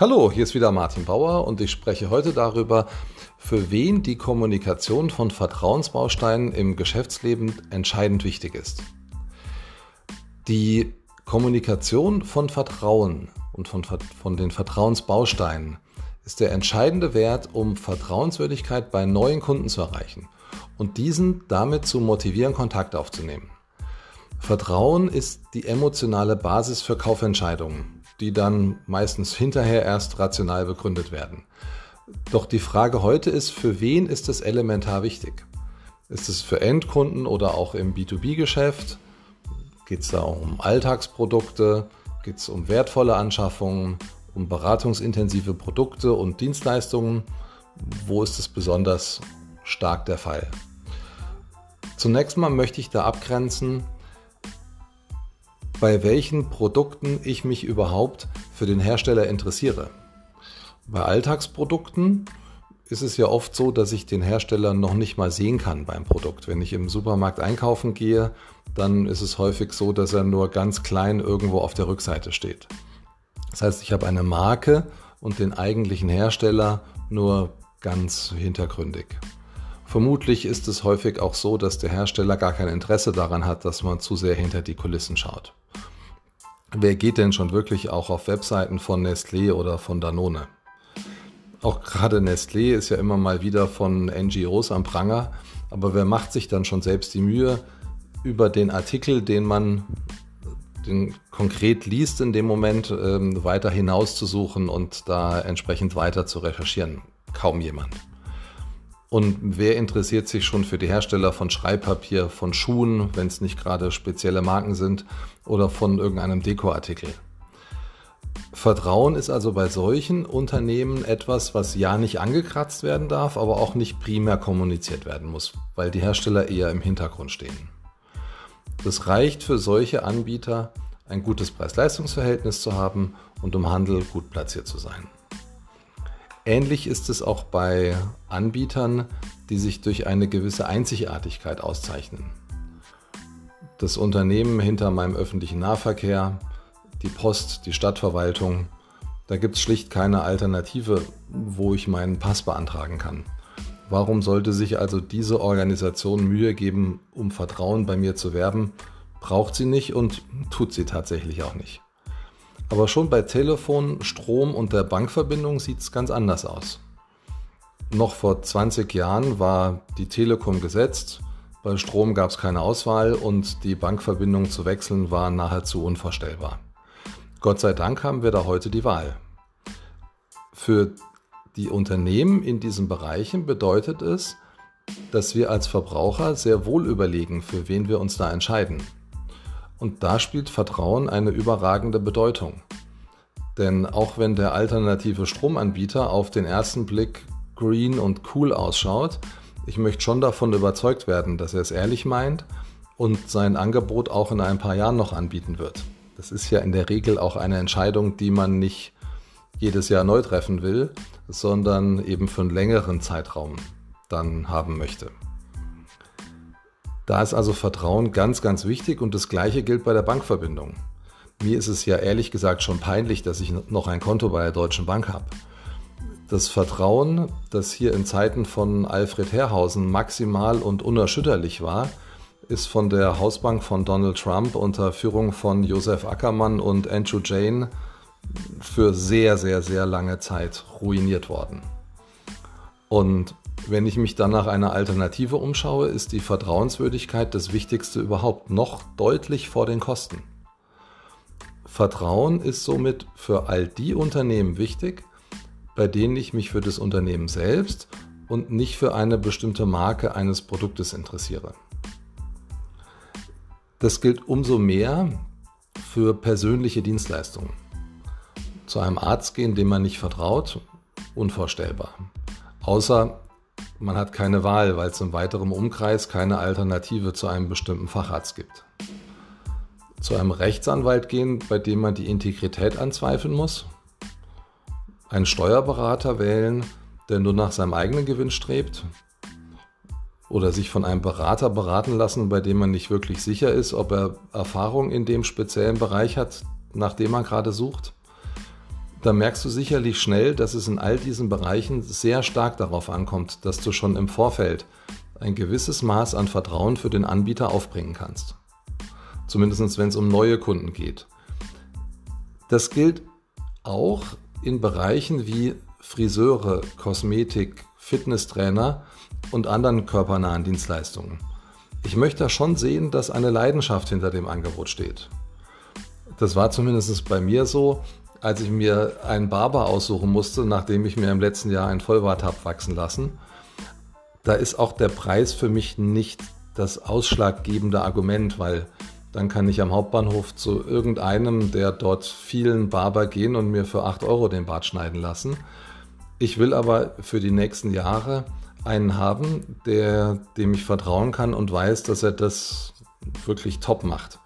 Hallo, hier ist wieder Martin Bauer und ich spreche heute darüber, für wen die Kommunikation von Vertrauensbausteinen im Geschäftsleben entscheidend wichtig ist. Die Kommunikation von Vertrauen und von, von den Vertrauensbausteinen ist der entscheidende Wert, um Vertrauenswürdigkeit bei neuen Kunden zu erreichen und diesen damit zu motivieren, Kontakt aufzunehmen. Vertrauen ist die emotionale Basis für Kaufentscheidungen, die dann meistens hinterher erst rational begründet werden. Doch die Frage heute ist, für wen ist es elementar wichtig? Ist es für Endkunden oder auch im B2B-Geschäft? Geht es da um Alltagsprodukte? Geht es um wertvolle Anschaffungen, um beratungsintensive Produkte und Dienstleistungen? Wo ist es besonders stark der Fall? Zunächst mal möchte ich da abgrenzen, bei welchen Produkten ich mich überhaupt für den Hersteller interessiere. Bei Alltagsprodukten ist es ja oft so, dass ich den Hersteller noch nicht mal sehen kann beim Produkt. Wenn ich im Supermarkt einkaufen gehe, dann ist es häufig so, dass er nur ganz klein irgendwo auf der Rückseite steht. Das heißt, ich habe eine Marke und den eigentlichen Hersteller nur ganz hintergründig. Vermutlich ist es häufig auch so, dass der Hersteller gar kein Interesse daran hat, dass man zu sehr hinter die Kulissen schaut. Wer geht denn schon wirklich auch auf Webseiten von Nestlé oder von Danone? Auch gerade Nestlé ist ja immer mal wieder von NGOs am Pranger, aber wer macht sich dann schon selbst die Mühe, über den Artikel, den man den konkret liest in dem Moment, ähm, weiter hinauszusuchen und da entsprechend weiter zu recherchieren? Kaum jemand. Und wer interessiert sich schon für die Hersteller von Schreibpapier, von Schuhen, wenn es nicht gerade spezielle Marken sind, oder von irgendeinem Dekoartikel? Vertrauen ist also bei solchen Unternehmen etwas, was ja nicht angekratzt werden darf, aber auch nicht primär kommuniziert werden muss, weil die Hersteller eher im Hintergrund stehen. Das reicht für solche Anbieter, ein gutes Preis-Leistungs-Verhältnis zu haben und im Handel gut platziert zu sein. Ähnlich ist es auch bei Anbietern, die sich durch eine gewisse Einzigartigkeit auszeichnen. Das Unternehmen hinter meinem öffentlichen Nahverkehr, die Post, die Stadtverwaltung, da gibt es schlicht keine Alternative, wo ich meinen Pass beantragen kann. Warum sollte sich also diese Organisation Mühe geben, um Vertrauen bei mir zu werben? Braucht sie nicht und tut sie tatsächlich auch nicht. Aber schon bei Telefon, Strom und der Bankverbindung sieht es ganz anders aus. Noch vor 20 Jahren war die Telekom gesetzt, bei Strom gab es keine Auswahl und die Bankverbindung zu wechseln war nahezu unvorstellbar. Gott sei Dank haben wir da heute die Wahl. Für die Unternehmen in diesen Bereichen bedeutet es, dass wir als Verbraucher sehr wohl überlegen, für wen wir uns da entscheiden. Und da spielt Vertrauen eine überragende Bedeutung. Denn auch wenn der alternative Stromanbieter auf den ersten Blick green und cool ausschaut, ich möchte schon davon überzeugt werden, dass er es ehrlich meint und sein Angebot auch in ein paar Jahren noch anbieten wird. Das ist ja in der Regel auch eine Entscheidung, die man nicht jedes Jahr neu treffen will, sondern eben für einen längeren Zeitraum dann haben möchte. Da ist also Vertrauen ganz, ganz wichtig und das gleiche gilt bei der Bankverbindung. Mir ist es ja ehrlich gesagt schon peinlich, dass ich noch ein Konto bei der Deutschen Bank habe. Das Vertrauen, das hier in Zeiten von Alfred Herrhausen maximal und unerschütterlich war, ist von der Hausbank von Donald Trump unter Führung von Joseph Ackermann und Andrew Jane für sehr, sehr, sehr lange Zeit ruiniert worden. Und wenn ich mich dann nach einer Alternative umschaue, ist die Vertrauenswürdigkeit das Wichtigste überhaupt noch deutlich vor den Kosten. Vertrauen ist somit für all die Unternehmen wichtig, bei denen ich mich für das Unternehmen selbst und nicht für eine bestimmte Marke eines Produktes interessiere. Das gilt umso mehr für persönliche Dienstleistungen. Zu einem Arzt gehen, dem man nicht vertraut, unvorstellbar. Außer man hat keine Wahl, weil es im weiteren Umkreis keine Alternative zu einem bestimmten Facharzt gibt. Zu einem Rechtsanwalt gehen, bei dem man die Integrität anzweifeln muss. Einen Steuerberater wählen, der nur nach seinem eigenen Gewinn strebt. Oder sich von einem Berater beraten lassen, bei dem man nicht wirklich sicher ist, ob er Erfahrung in dem speziellen Bereich hat, nach dem man gerade sucht. Da merkst du sicherlich schnell, dass es in all diesen Bereichen sehr stark darauf ankommt, dass du schon im Vorfeld ein gewisses Maß an Vertrauen für den Anbieter aufbringen kannst. Zumindest wenn es um neue Kunden geht. Das gilt auch in Bereichen wie Friseure, Kosmetik, Fitnesstrainer und anderen körpernahen Dienstleistungen. Ich möchte da schon sehen, dass eine Leidenschaft hinter dem Angebot steht. Das war zumindest bei mir so, als ich mir einen Barber aussuchen musste, nachdem ich mir im letzten Jahr ein Vollbart habe wachsen lassen. Da ist auch der Preis für mich nicht das ausschlaggebende Argument, weil dann kann ich am Hauptbahnhof zu irgendeinem der dort vielen Barber gehen und mir für 8 Euro den Bart schneiden lassen. Ich will aber für die nächsten Jahre einen haben, der, dem ich vertrauen kann und weiß, dass er das wirklich top macht.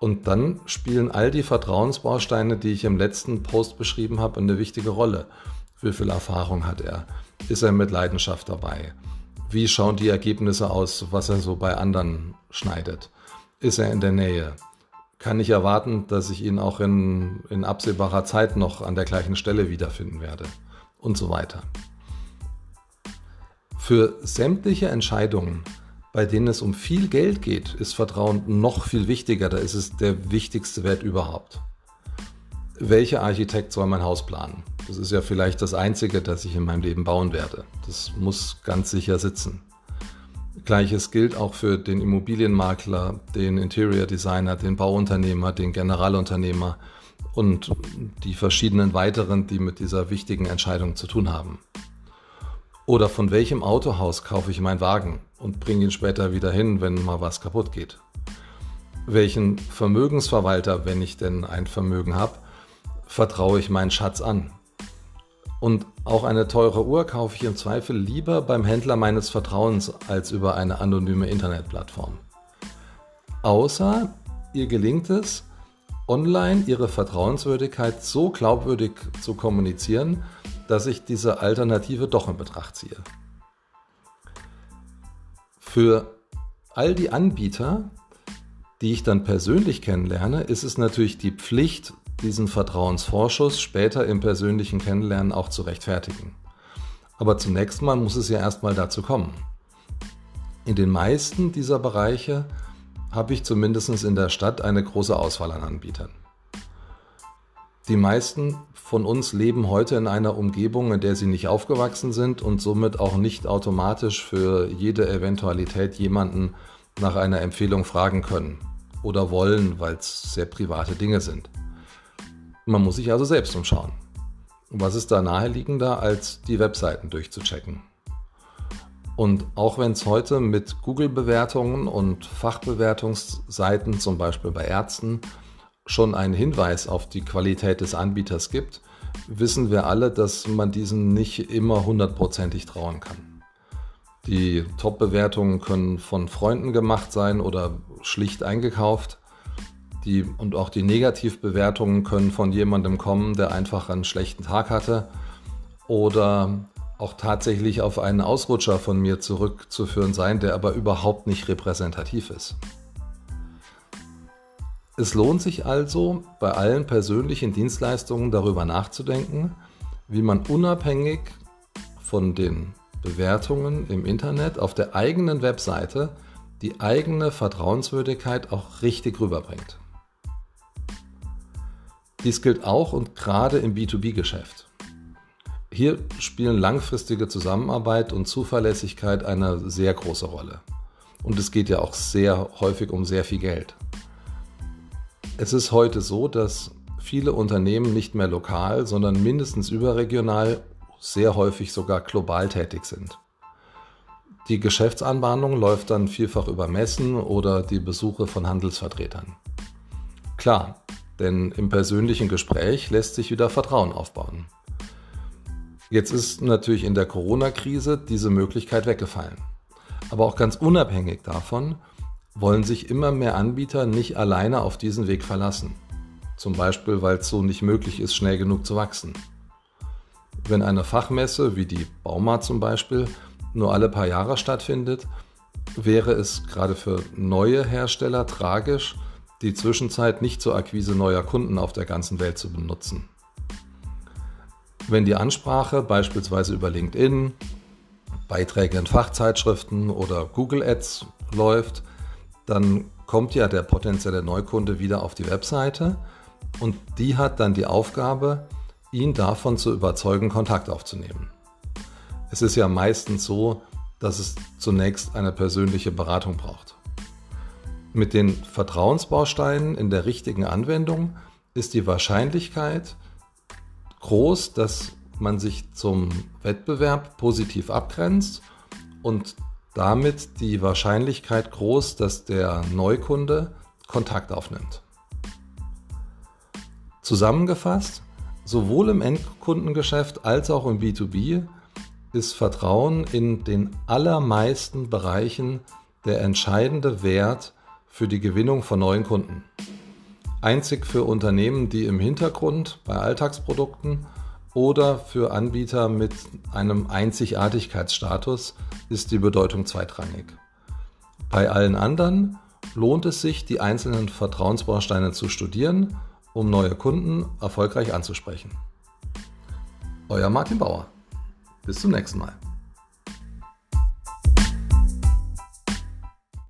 Und dann spielen all die Vertrauensbausteine, die ich im letzten Post beschrieben habe, eine wichtige Rolle. Wie viel Erfahrung hat er? Ist er mit Leidenschaft dabei? Wie schauen die Ergebnisse aus, was er so bei anderen schneidet? Ist er in der Nähe? Kann ich erwarten, dass ich ihn auch in, in absehbarer Zeit noch an der gleichen Stelle wiederfinden werde? Und so weiter. Für sämtliche Entscheidungen bei denen es um viel Geld geht, ist Vertrauen noch viel wichtiger. Da ist es der wichtigste Wert überhaupt. Welcher Architekt soll mein Haus planen? Das ist ja vielleicht das Einzige, das ich in meinem Leben bauen werde. Das muss ganz sicher sitzen. Gleiches gilt auch für den Immobilienmakler, den Interior Designer, den Bauunternehmer, den Generalunternehmer und die verschiedenen weiteren, die mit dieser wichtigen Entscheidung zu tun haben. Oder von welchem Autohaus kaufe ich meinen Wagen und bringe ihn später wieder hin, wenn mal was kaputt geht? Welchen Vermögensverwalter, wenn ich denn ein Vermögen habe, vertraue ich meinen Schatz an? Und auch eine teure Uhr kaufe ich im Zweifel lieber beim Händler meines Vertrauens als über eine anonyme Internetplattform. Außer ihr gelingt es, online ihre Vertrauenswürdigkeit so glaubwürdig zu kommunizieren, dass ich diese Alternative doch in Betracht ziehe. Für all die Anbieter, die ich dann persönlich kennenlerne, ist es natürlich die Pflicht, diesen Vertrauensvorschuss später im persönlichen Kennenlernen auch zu rechtfertigen. Aber zunächst mal muss es ja erstmal dazu kommen. In den meisten dieser Bereiche habe ich zumindest in der Stadt eine große Auswahl an Anbietern. Die meisten von uns leben heute in einer Umgebung, in der sie nicht aufgewachsen sind und somit auch nicht automatisch für jede Eventualität jemanden nach einer Empfehlung fragen können oder wollen, weil es sehr private Dinge sind. Man muss sich also selbst umschauen. Was ist da naheliegender, als die Webseiten durchzuchecken? Und auch wenn es heute mit Google-Bewertungen und Fachbewertungsseiten, zum Beispiel bei Ärzten, schon einen Hinweis auf die Qualität des Anbieters gibt, wissen wir alle, dass man diesen nicht immer hundertprozentig trauen kann. Die Top-Bewertungen können von Freunden gemacht sein oder schlicht eingekauft. Die, und auch die Negativbewertungen können von jemandem kommen, der einfach einen schlechten Tag hatte oder auch tatsächlich auf einen Ausrutscher von mir zurückzuführen sein, der aber überhaupt nicht repräsentativ ist. Es lohnt sich also, bei allen persönlichen Dienstleistungen darüber nachzudenken, wie man unabhängig von den Bewertungen im Internet auf der eigenen Webseite die eigene Vertrauenswürdigkeit auch richtig rüberbringt. Dies gilt auch und gerade im B2B-Geschäft. Hier spielen langfristige Zusammenarbeit und Zuverlässigkeit eine sehr große Rolle. Und es geht ja auch sehr häufig um sehr viel Geld. Es ist heute so, dass viele Unternehmen nicht mehr lokal, sondern mindestens überregional, sehr häufig sogar global tätig sind. Die Geschäftsanbahnung läuft dann vielfach über Messen oder die Besuche von Handelsvertretern. Klar, denn im persönlichen Gespräch lässt sich wieder Vertrauen aufbauen. Jetzt ist natürlich in der Corona-Krise diese Möglichkeit weggefallen. Aber auch ganz unabhängig davon wollen sich immer mehr Anbieter nicht alleine auf diesen Weg verlassen. Zum Beispiel, weil es so nicht möglich ist, schnell genug zu wachsen. Wenn eine Fachmesse wie die Bauma zum Beispiel nur alle paar Jahre stattfindet, wäre es gerade für neue Hersteller tragisch, die Zwischenzeit nicht zur Akquise neuer Kunden auf der ganzen Welt zu benutzen. Wenn die Ansprache beispielsweise über LinkedIn, Beiträge in Fachzeitschriften oder Google Ads läuft, dann kommt ja der potenzielle Neukunde wieder auf die Webseite und die hat dann die Aufgabe, ihn davon zu überzeugen, Kontakt aufzunehmen. Es ist ja meistens so, dass es zunächst eine persönliche Beratung braucht. Mit den Vertrauensbausteinen in der richtigen Anwendung ist die Wahrscheinlichkeit groß, dass man sich zum Wettbewerb positiv abgrenzt und damit die Wahrscheinlichkeit groß, dass der Neukunde Kontakt aufnimmt. Zusammengefasst, sowohl im Endkundengeschäft als auch im B2B ist Vertrauen in den allermeisten Bereichen der entscheidende Wert für die Gewinnung von neuen Kunden. Einzig für Unternehmen, die im Hintergrund bei Alltagsprodukten oder für Anbieter mit einem Einzigartigkeitsstatus ist die Bedeutung zweitrangig. Bei allen anderen lohnt es sich, die einzelnen Vertrauensbausteine zu studieren, um neue Kunden erfolgreich anzusprechen. Euer Martin Bauer. Bis zum nächsten Mal.